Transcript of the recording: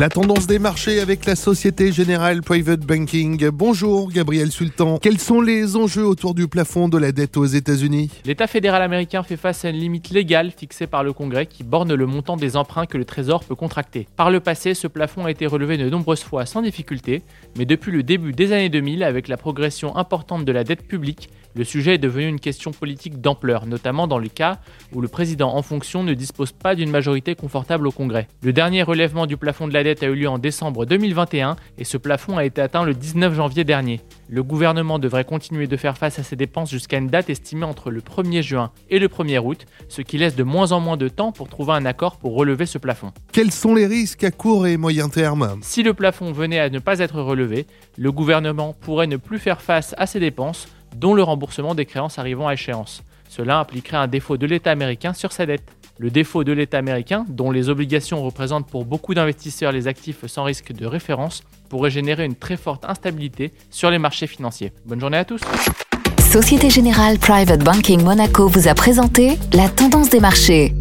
La tendance des marchés avec la Société Générale Private Banking. Bonjour Gabriel Sultan. Quels sont les enjeux autour du plafond de la dette aux États-Unis? L'État fédéral américain fait face à une limite légale fixée par le Congrès qui borne le montant des emprunts que le Trésor peut contracter. Par le passé, ce plafond a été relevé de nombreuses fois sans difficulté, mais depuis le début des années 2000, avec la progression importante de la dette publique, le sujet est devenu une question politique d'ampleur, notamment dans le cas où le président en fonction ne dispose pas d'une majorité confortable au Congrès. Le dernier relèvement du plafond de la dette a eu lieu en décembre 2021 et ce plafond a été atteint le 19 janvier dernier. Le gouvernement devrait continuer de faire face à ses dépenses jusqu'à une date estimée entre le 1er juin et le 1er août, ce qui laisse de moins en moins de temps pour trouver un accord pour relever ce plafond. Quels sont les risques à court et moyen terme? Si le plafond venait à ne pas être relevé, le gouvernement pourrait ne plus faire face à ses dépenses dont le remboursement des créances arrivant à échéance. Cela impliquerait un défaut de l'État américain sur sa dette. Le défaut de l'État américain, dont les obligations représentent pour beaucoup d'investisseurs les actifs sans risque de référence, pourrait générer une très forte instabilité sur les marchés financiers. Bonne journée à tous. Société Générale Private Banking Monaco vous a présenté la tendance des marchés.